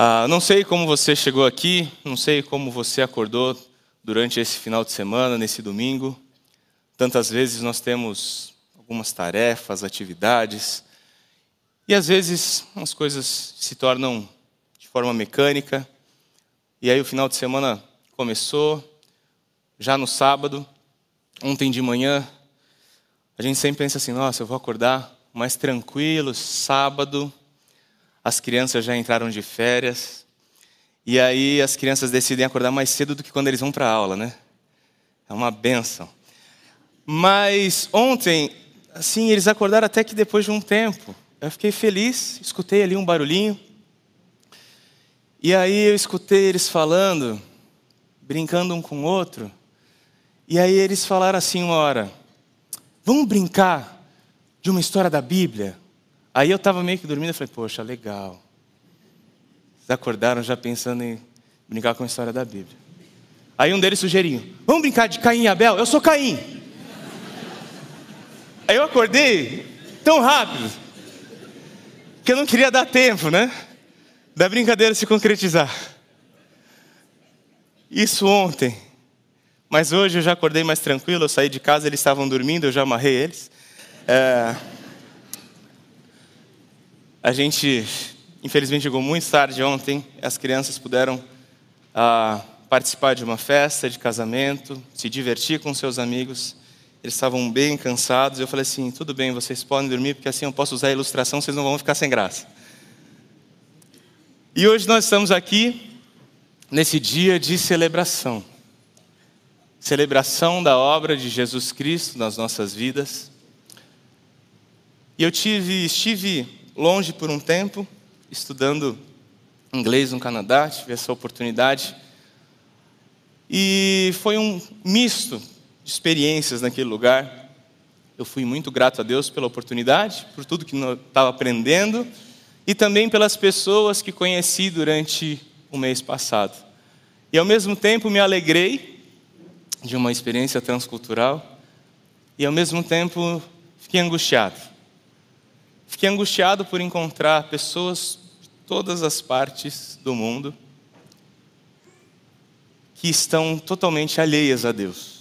Ah, não sei como você chegou aqui, não sei como você acordou durante esse final de semana, nesse domingo. Tantas vezes nós temos algumas tarefas, atividades, e às vezes as coisas se tornam de forma mecânica. E aí o final de semana começou, já no sábado, ontem de manhã, a gente sempre pensa assim: nossa, eu vou acordar mais tranquilo, sábado, as crianças já entraram de férias, e aí as crianças decidem acordar mais cedo do que quando eles vão para a aula, né? É uma benção. Mas ontem, assim, eles acordaram até que depois de um tempo. Eu fiquei feliz, escutei ali um barulhinho. E aí eu escutei eles falando, brincando um com o outro. E aí eles falaram assim uma hora: Vamos brincar de uma história da Bíblia? Aí eu estava meio que dormindo e falei: Poxa, legal. Eles acordaram já pensando em brincar com a história da Bíblia. Aí um deles sugeriu: Vamos brincar de Caim e Abel? Eu sou Caim. Aí eu acordei tão rápido que eu não queria dar tempo, né? Da brincadeira se concretizar. Isso ontem. Mas hoje eu já acordei mais tranquilo, eu saí de casa, eles estavam dormindo, eu já amarrei eles. É... A gente, infelizmente, chegou muito tarde ontem. As crianças puderam ah, participar de uma festa de casamento, se divertir com seus amigos. Eles estavam bem cansados. Eu falei assim: tudo bem, vocês podem dormir, porque assim eu posso usar a ilustração, vocês não vão ficar sem graça. E hoje nós estamos aqui nesse dia de celebração celebração da obra de Jesus Cristo nas nossas vidas. E eu tive, estive longe por um tempo, estudando inglês no Canadá, tive essa oportunidade. E foi um misto de experiências naquele lugar. Eu fui muito grato a Deus pela oportunidade, por tudo que estava aprendendo e também pelas pessoas que conheci durante o mês passado. E ao mesmo tempo me alegrei de uma experiência transcultural e ao mesmo tempo fiquei angustiado. Fiquei angustiado por encontrar pessoas de todas as partes do mundo que estão totalmente alheias a Deus.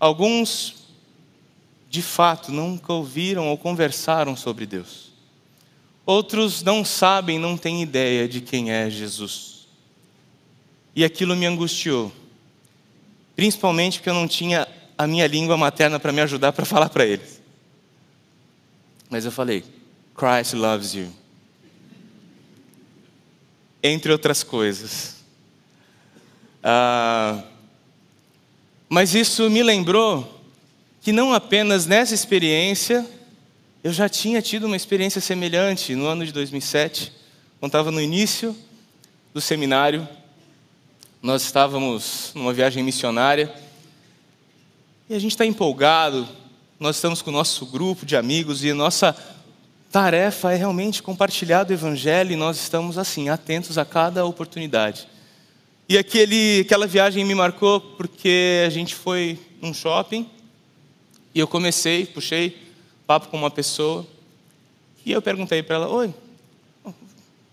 Alguns, de fato, nunca ouviram ou conversaram sobre Deus. Outros não sabem, não têm ideia de quem é Jesus. E aquilo me angustiou, principalmente porque eu não tinha a minha língua materna para me ajudar para falar para eles. Mas eu falei: Christ loves you. Entre outras coisas. Ah, mas isso me lembrou que não apenas nessa experiência, eu já tinha tido uma experiência semelhante no ano de 2007, quando estava no início do seminário. Nós estávamos numa viagem missionária e a gente está empolgado. Nós estamos com o nosso grupo de amigos e a nossa tarefa é realmente compartilhar do Evangelho e nós estamos assim, atentos a cada oportunidade. E aquele, aquela viagem me marcou porque a gente foi num shopping e eu comecei, puxei papo com uma pessoa e eu perguntei para ela: Oi,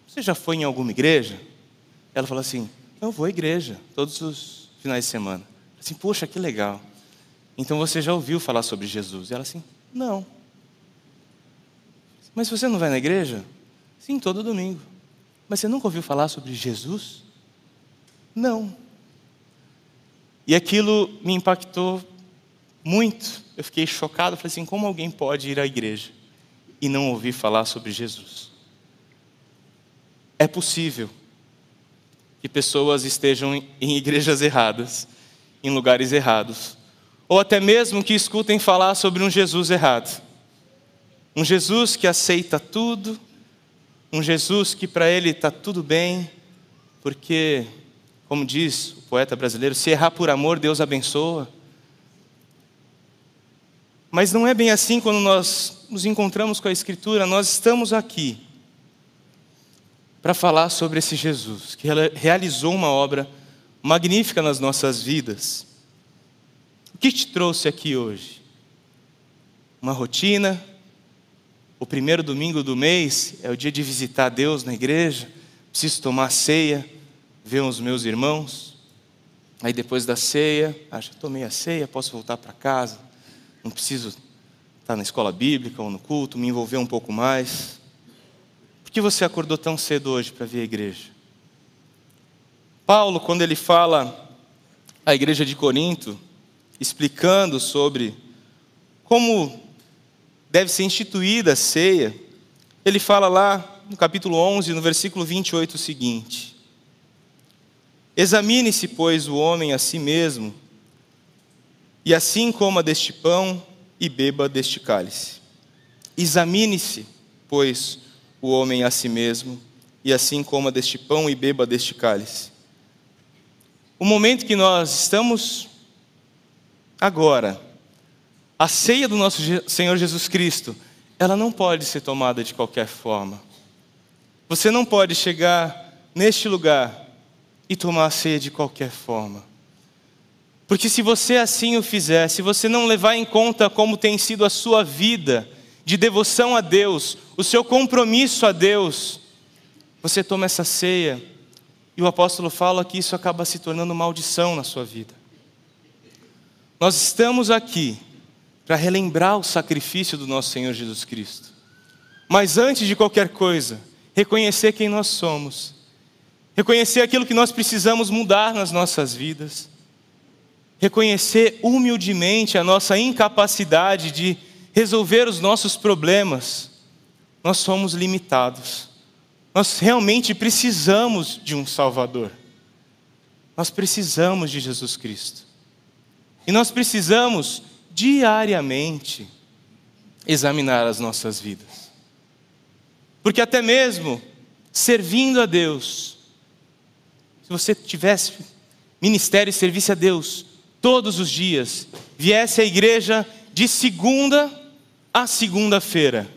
você já foi em alguma igreja? Ela falou assim: Eu vou à igreja todos os finais de semana. Assim, poxa, que legal. Então você já ouviu falar sobre Jesus? E ela assim: Não. Mas você não vai na igreja? Sim, todo domingo. Mas você nunca ouviu falar sobre Jesus? Não. E aquilo me impactou muito. Eu fiquei chocado, falei assim: como alguém pode ir à igreja e não ouvir falar sobre Jesus? É possível que pessoas estejam em igrejas erradas, em lugares errados, ou até mesmo que escutem falar sobre um Jesus errado. Um Jesus que aceita tudo, um Jesus que para ele está tudo bem, porque como diz o poeta brasileiro, se errar por amor, Deus abençoa. Mas não é bem assim quando nós nos encontramos com a Escritura, nós estamos aqui para falar sobre esse Jesus, que realizou uma obra magnífica nas nossas vidas. Que te trouxe aqui hoje? Uma rotina? O primeiro domingo do mês é o dia de visitar Deus na igreja, preciso tomar ceia, ver os meus irmãos. Aí depois da ceia, ah, já tomei a ceia, posso voltar para casa, não preciso estar na escola bíblica ou no culto, me envolver um pouco mais. Por que você acordou tão cedo hoje para vir à igreja? Paulo, quando ele fala à igreja de Corinto, explicando sobre como deve ser instituída a ceia, ele fala lá no capítulo 11, no versículo 28, o seguinte: Examine-se, pois, o homem a si mesmo, e assim coma deste pão e beba deste cálice. Examine-se, pois, o homem a si mesmo, e assim coma deste pão e beba deste cálice. O momento que nós estamos agora, a ceia do nosso Senhor Jesus Cristo, ela não pode ser tomada de qualquer forma. Você não pode chegar neste lugar e tomar a ceia de qualquer forma. Porque se você assim o fizer, se você não levar em conta como tem sido a sua vida de devoção a Deus, o seu compromisso a Deus, você toma essa ceia e o apóstolo fala que isso acaba se tornando maldição na sua vida. Nós estamos aqui para relembrar o sacrifício do nosso Senhor Jesus Cristo. Mas antes de qualquer coisa, reconhecer quem nós somos, reconhecer aquilo que nós precisamos mudar nas nossas vidas, reconhecer humildemente a nossa incapacidade de resolver os nossos problemas. Nós somos limitados. Nós realmente precisamos de um Salvador. Nós precisamos de Jesus Cristo. E nós precisamos diariamente examinar as nossas vidas. Porque até mesmo servindo a Deus, se você tivesse ministério e servisse a Deus todos os dias, viesse à igreja de segunda a segunda-feira,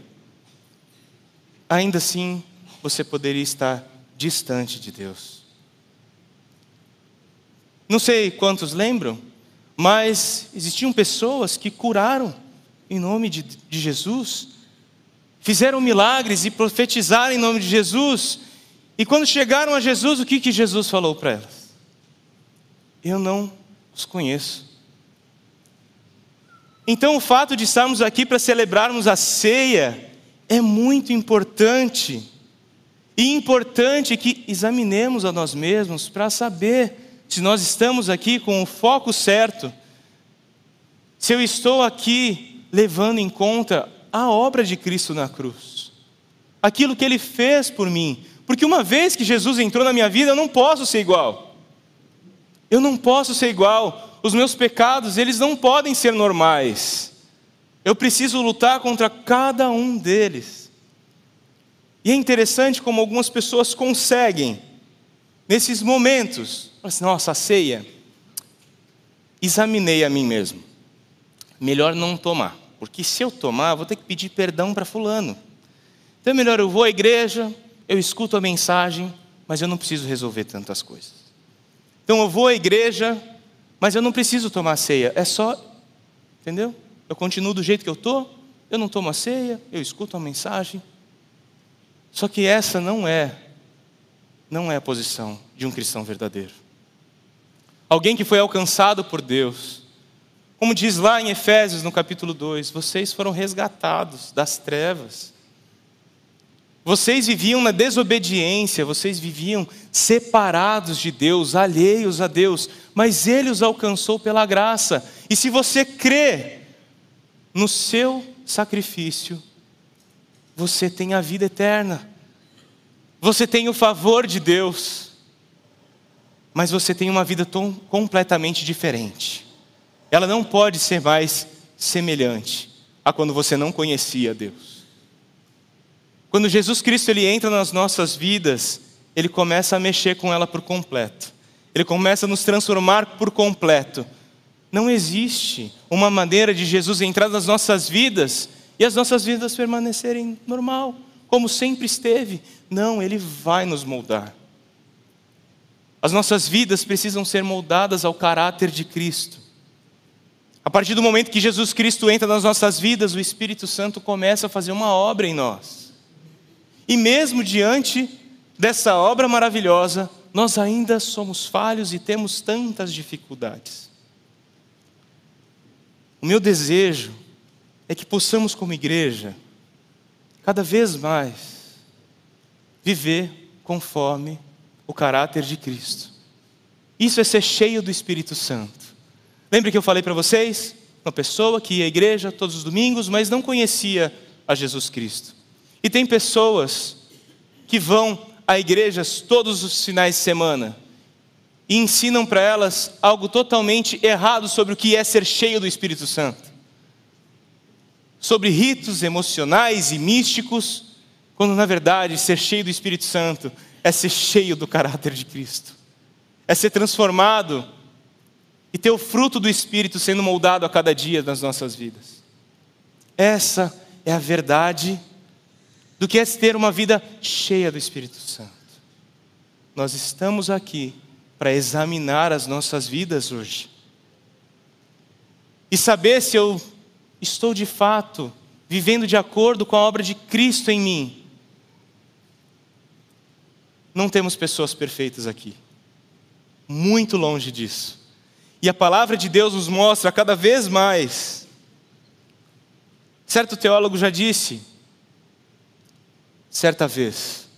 ainda assim você poderia estar distante de Deus. Não sei quantos lembram, mas existiam pessoas que curaram em nome de, de Jesus, fizeram milagres e profetizaram em nome de Jesus, e quando chegaram a Jesus, o que, que Jesus falou para elas? Eu não os conheço. Então, o fato de estarmos aqui para celebrarmos a ceia é muito importante. E importante que examinemos a nós mesmos para saber se nós estamos aqui com o foco certo, se eu estou aqui levando em conta a obra de Cristo na cruz, aquilo que Ele fez por mim, porque uma vez que Jesus entrou na minha vida, eu não posso ser igual. Eu não posso ser igual. Os meus pecados, eles não podem ser normais. Eu preciso lutar contra cada um deles. E é interessante como algumas pessoas conseguem, nesses momentos, assim, nossa, a ceia, examinei a mim mesmo. Melhor não tomar, porque se eu tomar, vou ter que pedir perdão para Fulano. Então é melhor eu vou à igreja, eu escuto a mensagem, mas eu não preciso resolver tantas coisas. Então eu vou à igreja, mas eu não preciso tomar ceia, é só, entendeu? Eu continuo do jeito que eu estou, eu não tomo a ceia, eu escuto a mensagem. Só que essa não é, não é a posição de um cristão verdadeiro. Alguém que foi alcançado por Deus. Como diz lá em Efésios, no capítulo 2, vocês foram resgatados das trevas vocês viviam na desobediência, vocês viviam separados de Deus, alheios a Deus, mas Ele os alcançou pela graça. E se você crê no seu sacrifício, você tem a vida eterna, você tem o favor de Deus, mas você tem uma vida tão completamente diferente. Ela não pode ser mais semelhante a quando você não conhecia Deus. Quando Jesus Cristo ele entra nas nossas vidas, ele começa a mexer com ela por completo. Ele começa a nos transformar por completo. Não existe uma maneira de Jesus entrar nas nossas vidas e as nossas vidas permanecerem normal, como sempre esteve. Não, ele vai nos moldar. As nossas vidas precisam ser moldadas ao caráter de Cristo. A partir do momento que Jesus Cristo entra nas nossas vidas, o Espírito Santo começa a fazer uma obra em nós. E mesmo diante dessa obra maravilhosa, nós ainda somos falhos e temos tantas dificuldades. O meu desejo é que possamos, como igreja, cada vez mais viver conforme o caráter de Cristo. Isso é ser cheio do Espírito Santo. Lembra que eu falei para vocês? Uma pessoa que ia à igreja todos os domingos, mas não conhecia a Jesus Cristo. E tem pessoas que vão a igrejas todos os finais de semana e ensinam para elas algo totalmente errado sobre o que é ser cheio do Espírito Santo. Sobre ritos emocionais e místicos, quando na verdade ser cheio do Espírito Santo é ser cheio do caráter de Cristo, é ser transformado e ter o fruto do Espírito sendo moldado a cada dia nas nossas vidas. Essa é a verdade do que é ter uma vida cheia do Espírito Santo. Nós estamos aqui para examinar as nossas vidas hoje e saber se eu estou de fato vivendo de acordo com a obra de Cristo em mim. Não temos pessoas perfeitas aqui, muito longe disso. E a palavra de Deus nos mostra cada vez mais. Certo teólogo já disse certa vez.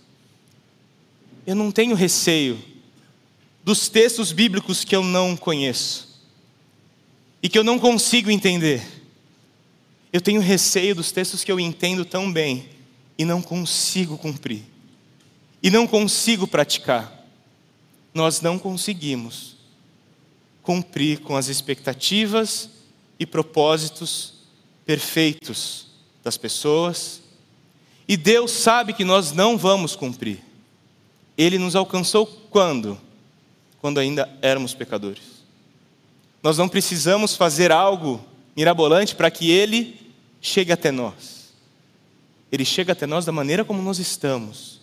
Eu não tenho receio dos textos bíblicos que eu não conheço e que eu não consigo entender. Eu tenho receio dos textos que eu entendo tão bem e não consigo cumprir, e não consigo praticar. Nós não conseguimos cumprir com as expectativas e propósitos perfeitos das pessoas e Deus sabe que nós não vamos cumprir. Ele nos alcançou quando? Quando ainda éramos pecadores. Nós não precisamos fazer algo mirabolante para que Ele chegue até nós. Ele chega até nós da maneira como nós estamos,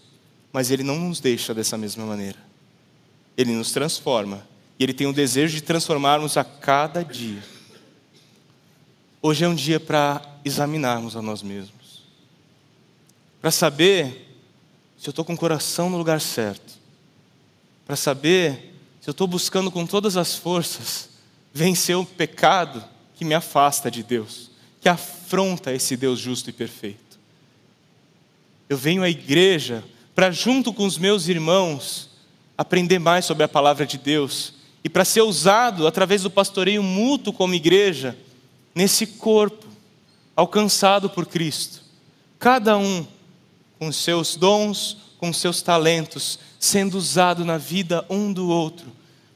mas Ele não nos deixa dessa mesma maneira. Ele nos transforma e Ele tem o desejo de transformarmos a cada dia. Hoje é um dia para examinarmos a nós mesmos para saber se eu estou com o coração no lugar certo, para saber se eu estou buscando com todas as forças vencer o pecado que me afasta de Deus, que afronta esse Deus justo e perfeito. Eu venho à igreja para, junto com os meus irmãos, aprender mais sobre a palavra de Deus e para ser usado através do pastoreio mútuo como igreja nesse corpo alcançado por Cristo. Cada um com seus dons, com seus talentos, sendo usado na vida um do outro.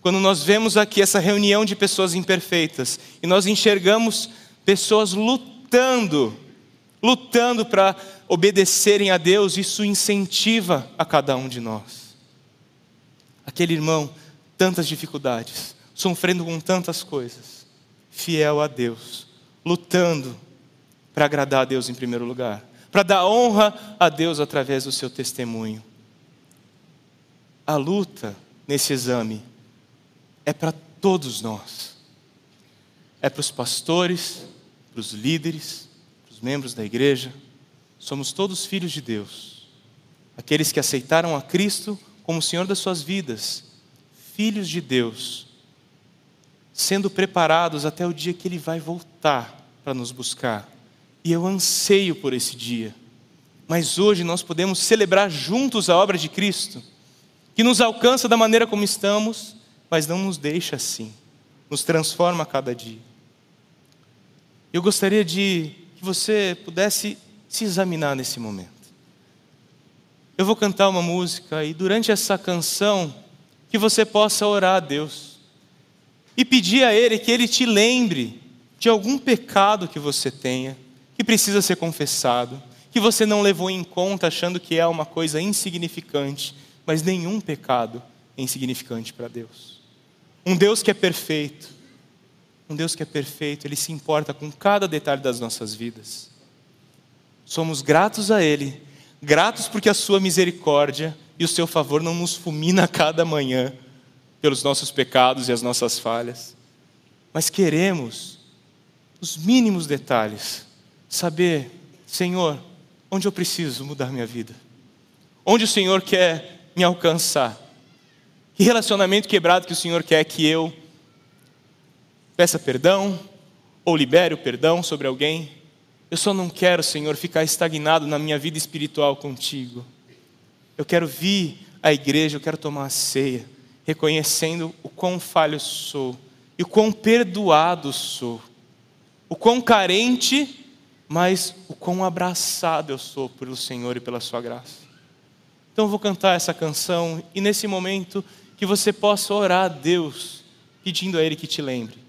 Quando nós vemos aqui essa reunião de pessoas imperfeitas e nós enxergamos pessoas lutando, lutando para obedecerem a Deus, isso incentiva a cada um de nós. Aquele irmão, tantas dificuldades, sofrendo com tantas coisas, fiel a Deus, lutando para agradar a Deus em primeiro lugar para dar honra a Deus através do seu testemunho. A luta nesse exame é para todos nós. É para os pastores, para os líderes, para os membros da igreja. Somos todos filhos de Deus. Aqueles que aceitaram a Cristo como Senhor das suas vidas, filhos de Deus, sendo preparados até o dia que Ele vai voltar para nos buscar. E eu anseio por esse dia. Mas hoje nós podemos celebrar juntos a obra de Cristo, que nos alcança da maneira como estamos, mas não nos deixa assim, nos transforma a cada dia. Eu gostaria de que você pudesse se examinar nesse momento. Eu vou cantar uma música e durante essa canção que você possa orar a Deus e pedir a Ele que Ele te lembre de algum pecado que você tenha que precisa ser confessado, que você não levou em conta achando que é uma coisa insignificante, mas nenhum pecado é insignificante para Deus. Um Deus que é perfeito, um Deus que é perfeito, Ele se importa com cada detalhe das nossas vidas. Somos gratos a Ele, gratos porque a Sua misericórdia e o Seu favor não nos fulmina a cada manhã pelos nossos pecados e as nossas falhas, mas queremos nos mínimos detalhes, saber, Senhor, onde eu preciso mudar minha vida, onde o Senhor quer me alcançar, que relacionamento quebrado que o Senhor quer que eu peça perdão ou libere o perdão sobre alguém. Eu só não quero, Senhor, ficar estagnado na minha vida espiritual contigo. Eu quero vir à igreja, eu quero tomar a ceia, reconhecendo o quão falho sou e o quão perdoado sou, o quão carente, mas o quão abraçado eu sou pelo Senhor e pela Sua graça. Então eu vou cantar essa canção e nesse momento que você possa orar a Deus, pedindo a Ele que te lembre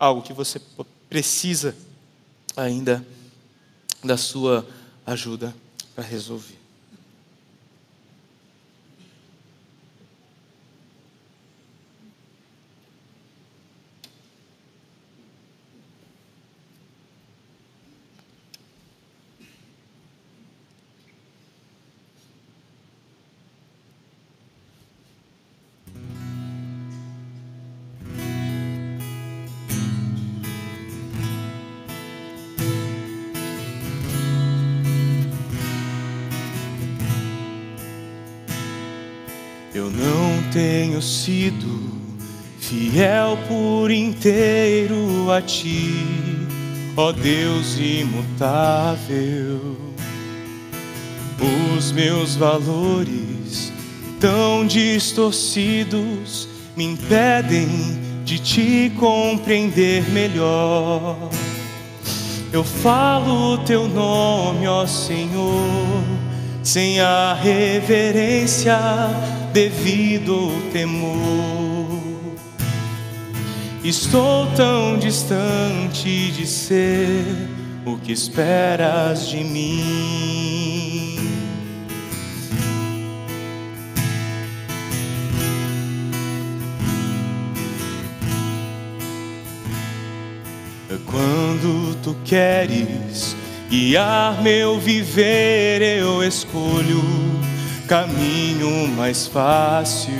algo que você precisa ainda da sua ajuda para resolver. Eu não tenho sido fiel por inteiro a ti, ó Deus imutável. Os meus valores tão distorcidos me impedem de te compreender melhor. Eu falo teu nome, ó Senhor, sem a reverência devido ao temor. Estou tão distante de ser o que esperas de mim. Quando tu queres guiar meu viver, eu escolho caminho mais fácil.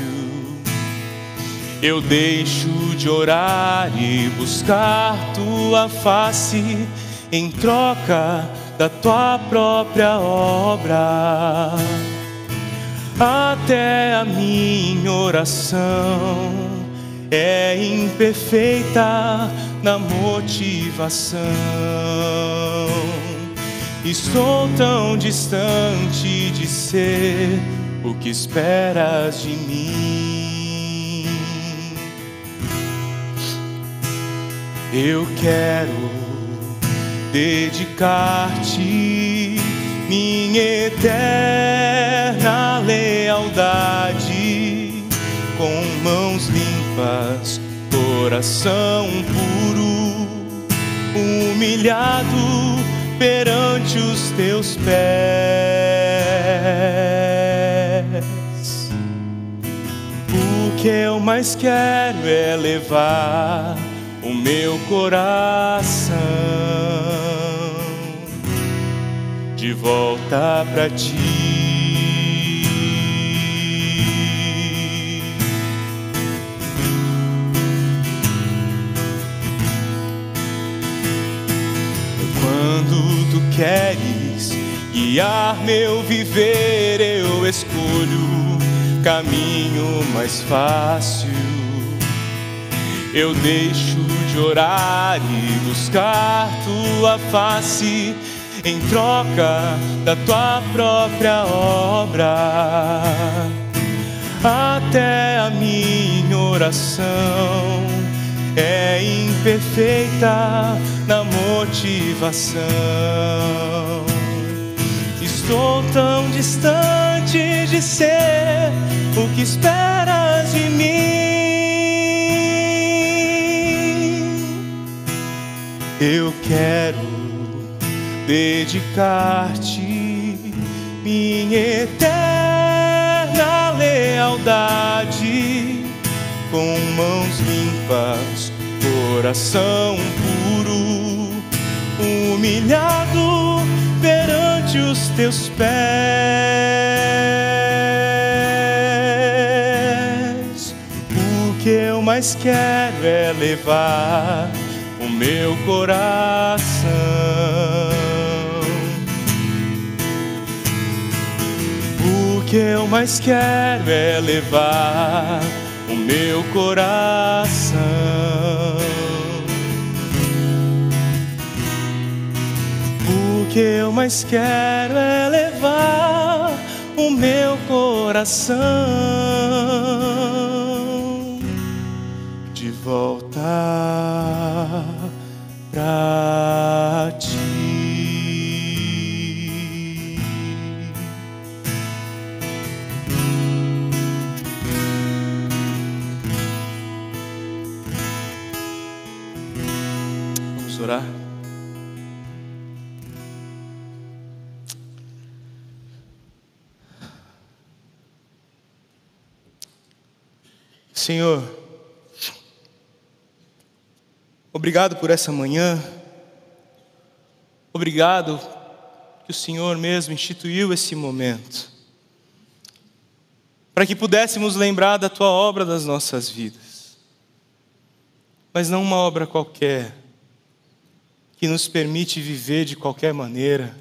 Eu deixo de orar e buscar tua face em troca da tua própria obra. Até a minha oração é imperfeita na motivação. Estou tão distante de ser o que esperas de mim. Eu quero dedicar-te minha eterna lealdade, com mãos limpas, coração puro, humilhado perante os teus pés. O que eu mais quero é levar o meu coração de volta para ti. Queres guiar meu viver, eu escolho caminho mais fácil. Eu deixo de orar e buscar tua face em troca da tua própria obra. Até a minha oração é imperfeita motivação. Estou tão distante de ser o que esperas de mim. Eu quero dedicar-te minha eterna lealdade com mãos limpas, coração humilhado perante os teus pés. O que eu mais quero é levar o meu coração. O que eu mais quero é levar o meu coração. Que eu mais quero é levar o meu coração de volta pra ti. Senhor, obrigado por essa manhã, obrigado que o Senhor mesmo instituiu esse momento, para que pudéssemos lembrar da tua obra das nossas vidas, mas não uma obra qualquer, que nos permite viver de qualquer maneira,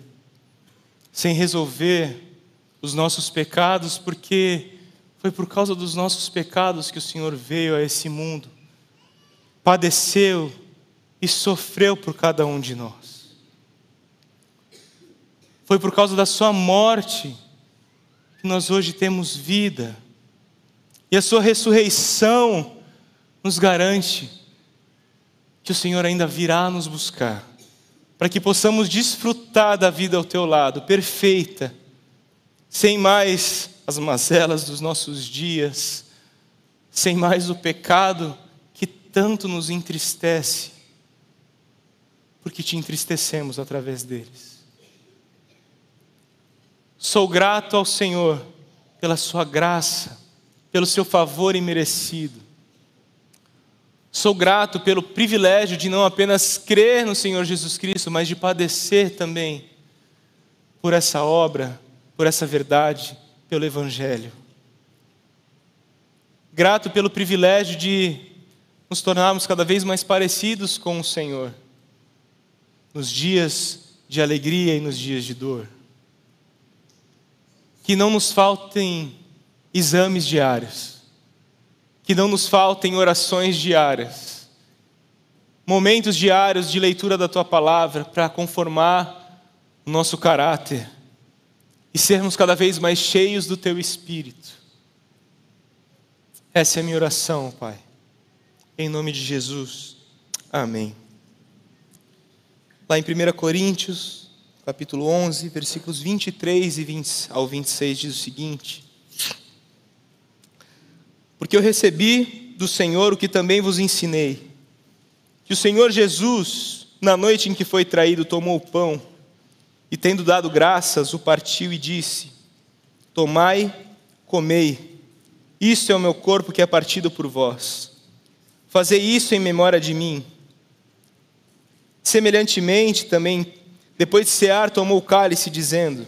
sem resolver os nossos pecados, porque foi por causa dos nossos pecados que o Senhor veio a esse mundo, padeceu e sofreu por cada um de nós. Foi por causa da Sua morte que nós hoje temos vida, e a Sua ressurreição nos garante que o Senhor ainda virá nos buscar, para que possamos desfrutar da vida ao Teu lado, perfeita, sem mais as mazelas dos nossos dias, sem mais o pecado que tanto nos entristece, porque te entristecemos através deles. Sou grato ao Senhor pela Sua graça, pelo Seu favor imerecido. Sou grato pelo privilégio de não apenas crer no Senhor Jesus Cristo, mas de padecer também por essa obra, por essa verdade pelo Evangelho. Grato pelo privilégio de nos tornarmos cada vez mais parecidos com o Senhor, nos dias de alegria e nos dias de dor. Que não nos faltem exames diários, que não nos faltem orações diárias, momentos diários de leitura da tua palavra para conformar o nosso caráter e sermos cada vez mais cheios do Teu Espírito. Essa é a minha oração, Pai. Em nome de Jesus. Amém. Lá em 1 Coríntios, capítulo 11, versículos 23 e 20 ao 26 diz o seguinte: Porque eu recebi do Senhor o que também vos ensinei, que o Senhor Jesus, na noite em que foi traído, tomou o pão e tendo dado graças, o partiu e disse: Tomai, comei, isto é o meu corpo que é partido por vós. Fazei isso em memória de mim. Semelhantemente, também, depois de cear, tomou o cálice, dizendo: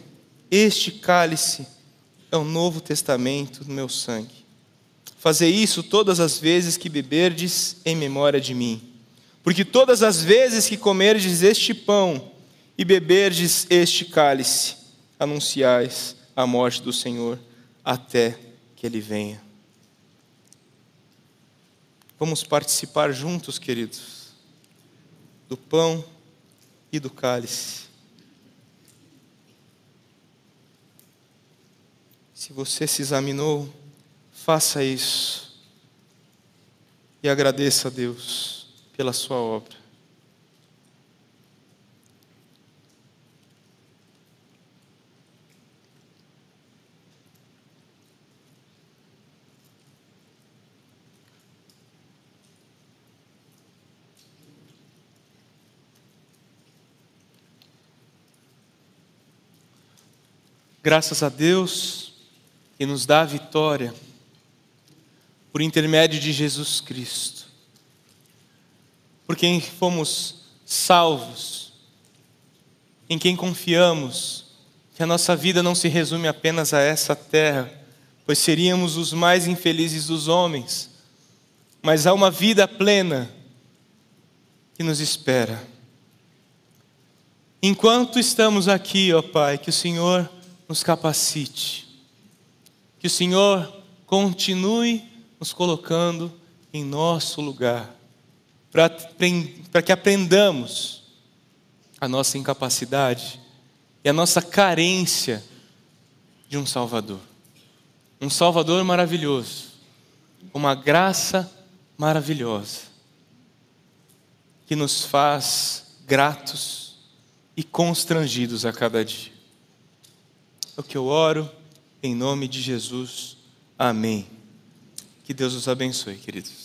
Este cálice é o novo testamento do meu sangue. Fazei isso todas as vezes que beberdes em memória de mim. Porque todas as vezes que comerdes este pão e beberdes este cálice, anunciais a morte do Senhor até que ele venha. Vamos participar juntos, queridos, do pão e do cálice. Se você se examinou, faça isso e agradeça a Deus pela sua obra. Graças a Deus que nos dá a vitória por intermédio de Jesus Cristo. Por quem fomos salvos, em quem confiamos, que a nossa vida não se resume apenas a essa terra, pois seríamos os mais infelizes dos homens, mas há uma vida plena que nos espera. Enquanto estamos aqui, ó Pai, que o Senhor nos capacite, que o Senhor continue nos colocando em nosso lugar, para que aprendamos a nossa incapacidade e a nossa carência de um Salvador. Um Salvador maravilhoso, uma graça maravilhosa, que nos faz gratos e constrangidos a cada dia. É o que eu oro, em nome de Jesus. Amém. Que Deus os abençoe, queridos.